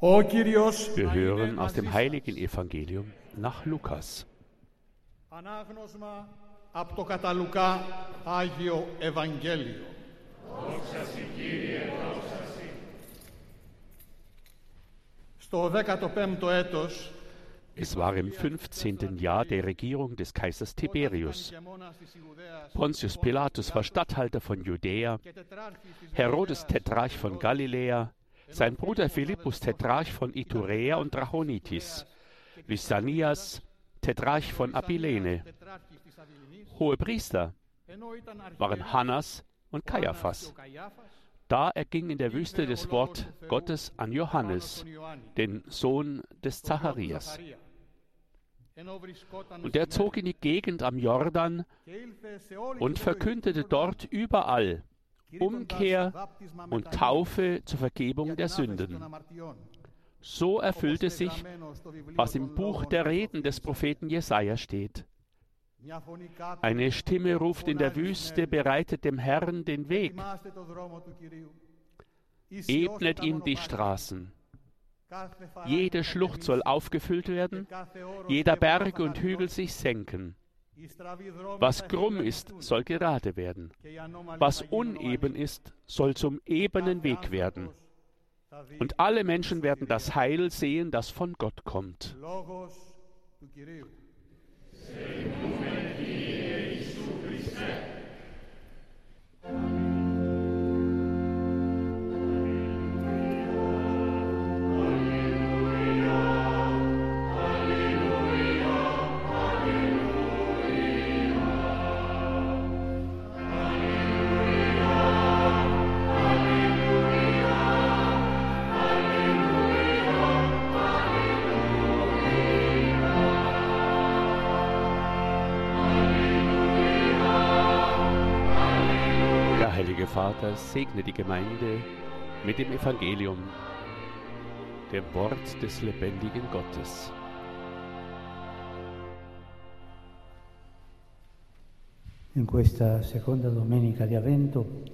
Wir hören aus dem heiligen Evangelium nach Lukas. Ανάγνωσμα από το κατά Λουκά Άγιο Ευαγγέλιο. Στο 15ο έτος Es war im 15. Jahr der Regierung des Kaisers Tiberius. Pontius Pilatus war Statthalter von Judäa, Herodes Tetrarch von Galiläa, sein Bruder Philippus Tetrarch von Iturea und Drachonitis, Lysanias Tetrarch von Abilene. Hohe Priester waren Hannas und Kaiaphas. Da erging in der Wüste das Wort Gottes an Johannes, den Sohn des Zacharias. Und er zog in die Gegend am Jordan und verkündete dort überall Umkehr und Taufe zur Vergebung der Sünden. So erfüllte sich, was im Buch der Reden des Propheten Jesaja steht. Eine Stimme ruft in der Wüste, bereitet dem Herrn den Weg, ebnet ihm die Straßen. Jede Schlucht soll aufgefüllt werden, jeder Berg und Hügel sich senken. Was krumm ist, soll gerade werden. Was uneben ist, soll zum ebenen Weg werden. Und alle Menschen werden das Heil sehen, das von Gott kommt. Vater segne die Gemeinde mit dem Evangelium, dem Wort des lebendigen Gottes.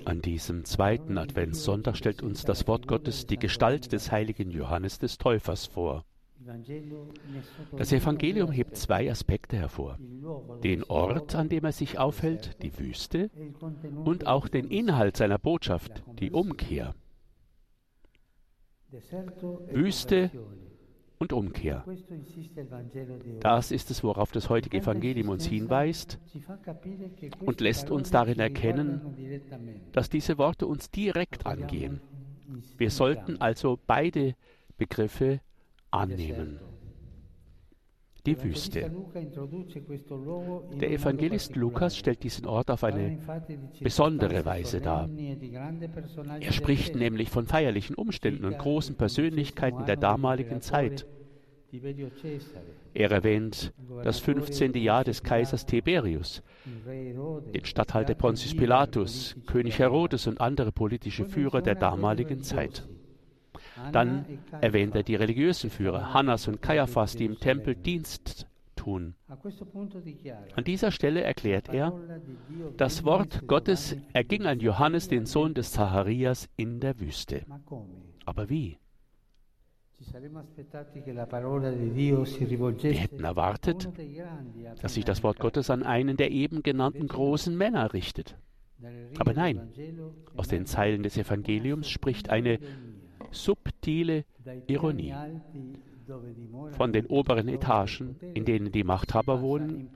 An diesem zweiten Adventssonntag stellt uns das Wort Gottes die Gestalt des heiligen Johannes des Täufers vor. Ne Das Evangelium hebt zwei Aspekte hervor. Den Ort, an dem er sich aufhält, die Wüste, e contenuto und auch den Inhalt seiner Botschaft, die Umkehr. e Wüste und Umkehr. Das ist es, worauf das heutige Evangelium uns hinweist und lässt uns darin erkennen, dass diese Worte uns direkt angehen. Wir sollten also beide Begriffe annehmen. Die Wüste. Der Evangelist Lukas stellt diesen Ort auf eine besondere Weise dar. Er spricht nämlich von feierlichen Umständen und großen Persönlichkeiten der damaligen Zeit. Er erwähnt das 15. Jahr des Kaisers Tiberius, den Statthalter Pontius Pilatus, König Herodes und andere politische Führer der damaligen Zeit. Dann erwähnt er die religiösen Führer, Hannas und Kaiaphas, die im Tempel Dienst tun. An dieser Stelle erklärt er, das Wort Gottes erging an Johannes, den Sohn des Zacharias, in der Wüste. Aber wie? Wir hätten erwartet, dass sich das Wort Gottes an einen der eben genannten großen Männer richtet. Aber nein, aus den Zeilen des Evangeliums spricht eine subtile Ironie. Von den oberen Etagen, in denen die Machthaber wohnen,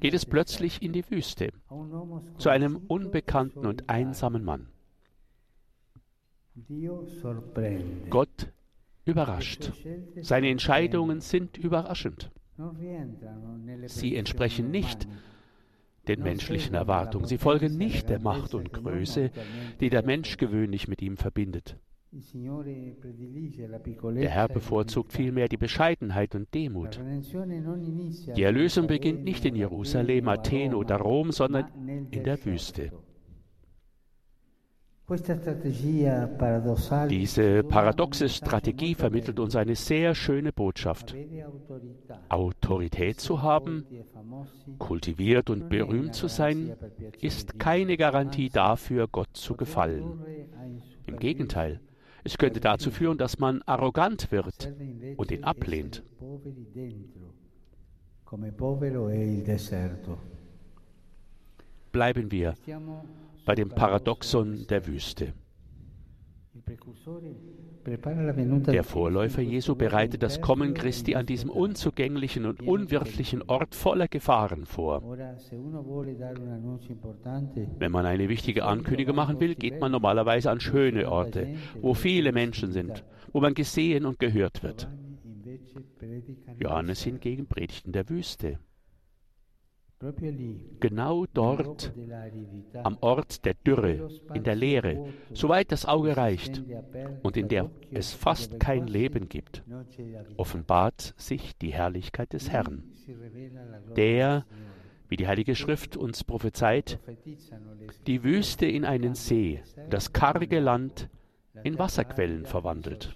geht es plötzlich in die Wüste, zu einem unbekannten und einsamen Mann. Gott überrascht. Seine Entscheidungen sind überraschend. Sie entsprechen nicht den menschlichen Erwartungen. Sie folgen nicht der Macht und Größe, die der Mensch gewöhnlich mit ihm verbindet. Der Herr bevorzugt vielmehr die Bescheidenheit und Demut. Die Erlösung beginnt nicht in Jerusalem, Athen oder Rom, sondern in der Wüste. Diese paradoxe Strategie vermittelt uns eine sehr schöne Botschaft. Autorität zu haben, kultiviert und berühmt zu sein, ist keine Garantie dafür, Gott zu gefallen. Im Gegenteil, Es könnte dazu führen, dass man arrogant wird und ihn ablehnt. Bleiben wir bei dem Paradoxon der Wüste. Der Vorläufer Jesu bereitet das Kommen Christi an diesem unzugänglichen und unwirtlichen Ort voller Gefahren vor. Wenn man eine wichtige Ankündigung machen will, geht man normalerweise an schöne Orte, wo viele Menschen sind, wo man gesehen und gehört wird. Johannes hingegen predigt in der Wüste. Genau dort, am Ort der Dürre, in der Leere, soweit das Auge reicht und in der es fast kein Leben gibt, offenbart sich die Herrlichkeit des Herrn, der, wie die Heilige Schrift uns prophezeit, die Wüste in einen See, das karge Land in Wasserquellen verwandelt.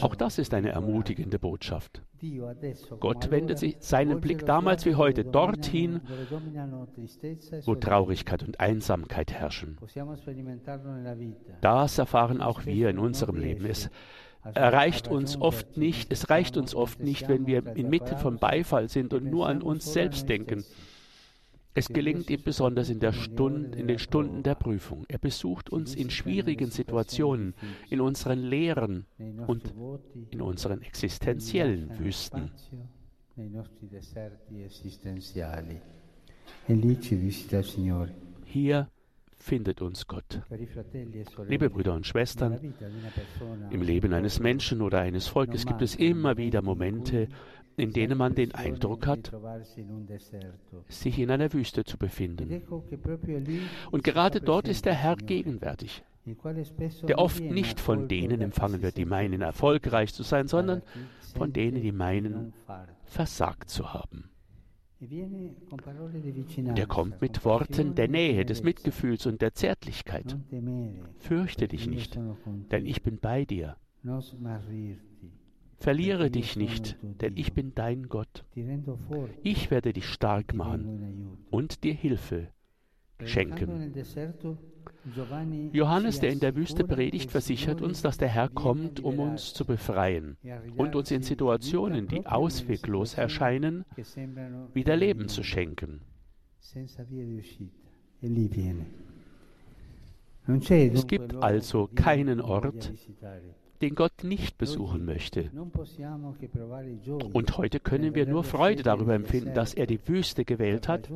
Auch das ist eine ermutigende Botschaft. Gott wendet sich seinen Blick damals wie heute dorthin, wo Traurigkeit und Einsamkeit herrschen. Das erfahren auch wir in unserem Leben. Es erreicht uns oft nicht, es reicht uns oft nicht, wenn wir inmitten von Beifall sind und nur an uns selbst denken. Es gelingt ihm besonders in, Stunde, in, den Stunden der Prüfung. Er besucht uns in schwierigen Situationen, in unseren Lehren und in unseren existenziellen Wüsten. Hier findet uns Gott. Liebe Brüder und Schwestern, im Leben eines Menschen oder eines Volkes gibt es immer wieder Momente, in denen man den Eindruck hat, sich in einer Wüste zu befinden. Und gerade dort ist der Herr gegenwärtig, der oft nicht von denen empfangen wird, die meinen erfolgreich zu sein, sondern von denen, die meinen versagt zu haben. Der kommt mit Worten der Nähe, des Mitgefühls und der Zärtlichkeit. Fürchte dich nicht, denn ich bin bei dir. Verliere dich nicht, denn ich bin dein Gott. Ich werde dich stark machen und dir Hilfe schenken. Johannes, der in der Wüste predigt, versichert uns, dass der Herr kommt, um uns zu befreien und uns in Situationen, die ausweglos erscheinen, wieder Leben zu schenken. Es gibt also keinen Ort, den Gott nicht besuchen möchte. Und heute können wir nur Freude darüber empfinden, dass er die Wüste gewählt hat,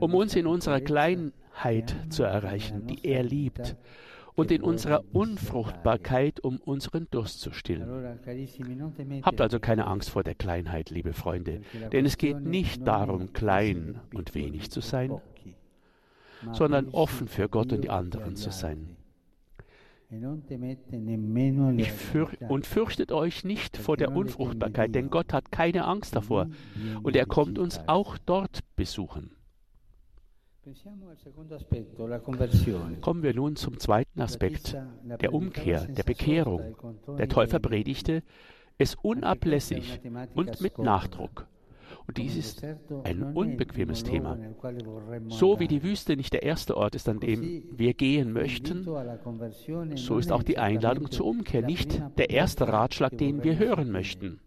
um uns in unserer Kleinheit zu erreichen, die er liebt, und in unserer Unfruchtbarkeit, um unseren Durst zu stillen. Habt also keine Angst vor der Kleinheit, liebe Freunde, denn es geht nicht darum, klein und wenig zu sein, sondern offen für Gott und die anderen zu sein. Für, und fürchtet euch nicht vor der Unfruchtbarkeit, denn Gott hat keine Angst davor. Und er kommt uns auch dort besuchen. Kommen wir nun zum zweiten Aspekt, der Umkehr, der Bekehrung. Der Täufer predigte es unablässig und mit Nachdruck. Und dies ist ein unbequemes Thema. So wie die Wüste nicht der erste Ort ist, an dem wir gehen möchten, so ist auch die Einladung zur Umkehr nicht der erste Ratschlag, den wir hören möchten.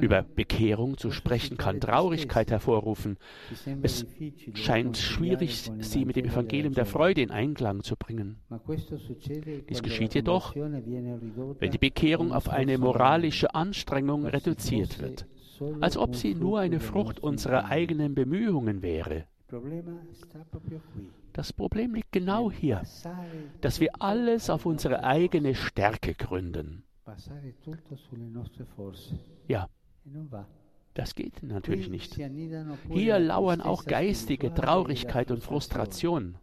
Über Bekehrung zu sprechen kann Traurigkeit hervorrufen. Es scheint schwierig, sie mit dem Evangelium der Freude in Einklang zu bringen. Dies geschieht jedoch, wenn die Bekehrung auf eine moralische Anstrengung reduziert wird als ob sie nur eine Frucht unserer eigenen Bemühungen wäre. Das Problem liegt genau hier, dass wir alles auf unsere eigene Stärke gründen. Ja, das geht natürlich nicht. Hier lauern auch geistige Traurigkeit und Frustration.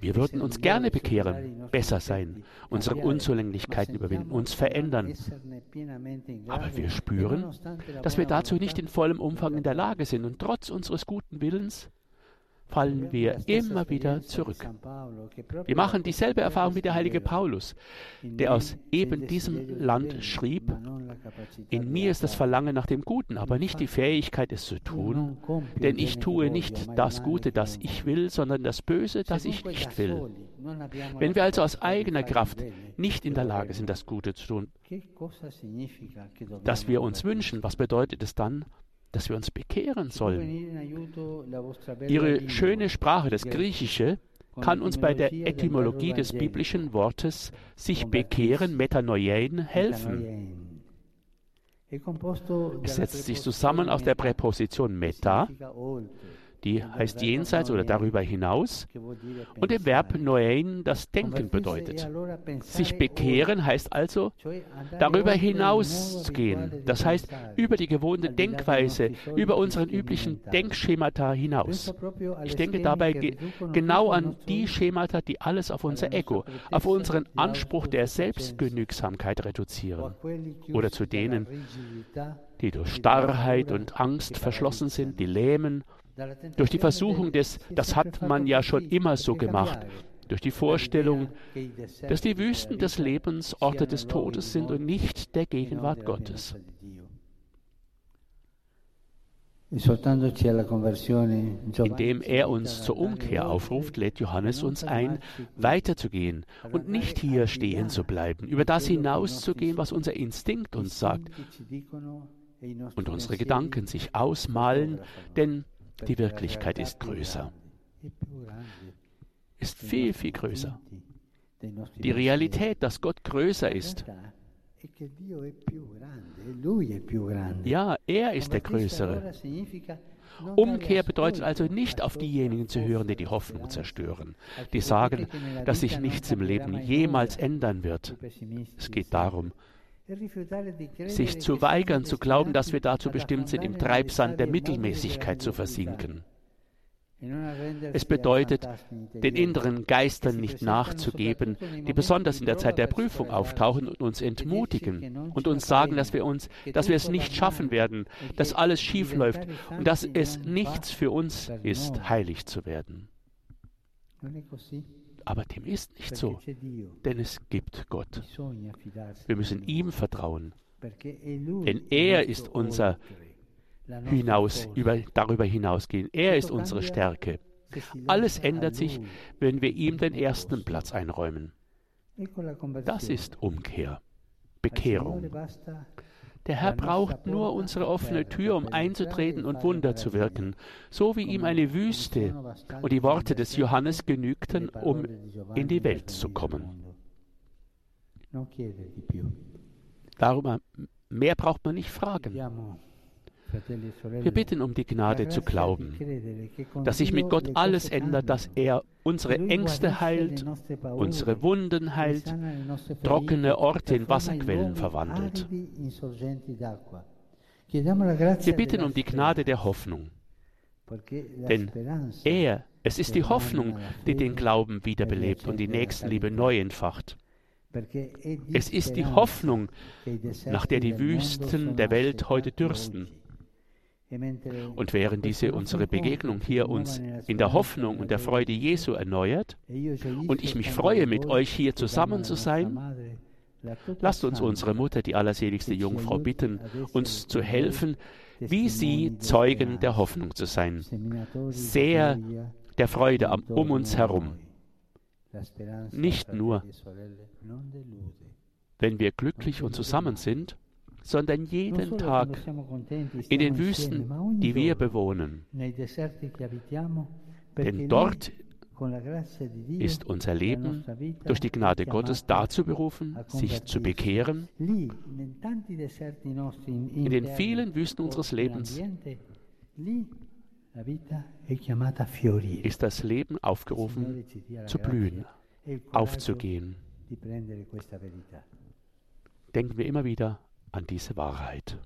Wir würden uns gerne bekehren, besser sein, unsere Unzulänglichkeiten überwinden, uns verändern. Aber wir spüren, dass wir dazu nicht in vollem Umfang in der Lage sind und trotz unseres guten Willens fallen wir immer wieder zurück. Wir machen dieselbe Erfahrung wie der heilige Paulus, der aus eben diesem Land schrieb, in mir ist das Verlangen nach dem Guten, aber nicht die Fähigkeit, es zu tun, denn ich tue nicht das Gute, das ich will, sondern das Böse, das ich nicht will. Wenn wir also aus eigener Kraft nicht in der Lage sind, das Gute zu tun, das wir uns wünschen, was bedeutet es dann? Dass wir uns bekehren sollen. Ihre schöne Sprache, das Griechische, kann uns bei der Etymologie des biblischen Wortes sich bekehren, Metanoien, helfen. Es setzt sich zusammen aus der Präposition meta, die heißt jenseits oder darüber hinaus, und dem Verb noein, das Denken bedeutet. Sich bekehren heißt also darüber hinausgehen, das heißt über die gewohnte Denkweise, über unseren üblichen Denkschemata hinaus. Ich denke dabei ge genau an die Schemata, die alles auf unser Ego, auf unseren Anspruch der Selbstgenügsamkeit reduzieren, oder zu denen, die durch Starrheit und Angst verschlossen sind, die lähmen. Durch die Versuchung des, das hat man ja schon immer so gemacht, durch die Vorstellung, dass die Wüsten des Lebens Orte des Todes sind und nicht der Gegenwart Gottes. Indem er uns zur Umkehr aufruft, lädt Johannes uns ein, weiterzugehen und nicht hier stehen zu bleiben, über das hinauszugehen, was unser Instinkt uns sagt und unsere Gedanken sich ausmalen, denn die Wirklichkeit ist größer, ist viel, viel größer. Die Realität, dass Gott größer ist. Ja, er ist der Größere. Umkehr bedeutet also nicht auf diejenigen zu hören, die die Hoffnung zerstören, die sagen, dass sich nichts im Leben jemals ändern wird. Es geht darum, sich zu weigern, zu glauben, dass wir dazu bestimmt sind, im Treibsand der Mittelmäßigkeit zu versinken. Es bedeutet, den inneren Geistern nicht nachzugeben, die besonders in der Zeit der Prüfung auftauchen und uns entmutigen und uns sagen, dass wir uns, dass wir es nicht schaffen werden, dass alles schief läuft und dass es nichts für uns ist, heilig zu werden. Aber dem ist nicht so, denn es gibt Gott. Wir müssen ihm vertrauen, denn er ist unser hinaus, über, darüber hinausgehen. Er ist unsere Stärke. Alles ändert sich, wenn wir ihm den ersten Platz einräumen. Das ist Umkehr, Bekehrung. Der Herr braucht nur unsere offene Tür, um einzutreten und Wunder zu wirken, so wie ihm eine Wüste und die Worte des Johannes genügten, um in die Welt zu kommen. Darum, mehr braucht man nicht fragen. Wir bitten um die Gnade zu glauben, dass sich mit Gott alles ändert, dass er unsere Ängste heilt, unsere Wunden heilt, trockene Orte in Wasserquellen verwandelt. Wir bitten um die Gnade der Hoffnung, denn er, es ist die Hoffnung, die den Glauben wiederbelebt und die Nächstenliebe neu entfacht. Es ist die Hoffnung, nach der die Wüsten der Welt heute dürsten. Und während diese unsere Begegnung hier uns in der Hoffnung und der Freude Jesu erneuert. Und ich mich freue, mit euch hier zusammen zu sein, lasst uns unsere Mutter, die allerseligste Jungfrau, bitten, uns zu helfen, wie sie Zeugen der Hoffnung zu sein, sehr der Freude um uns herum. Nicht nur, wenn wir glücklich und zusammen sind, sondern jeden Tag in den Wüsten, die wir bewohnen. Denn dort ist unser Leben durch die Gnade Gottes dazu berufen, sich zu bekehren. In den vielen Wüsten unseres Lebens ist das Leben aufgerufen zu blühen, aufzugehen. Denken wir immer wieder an diese Wahrheit.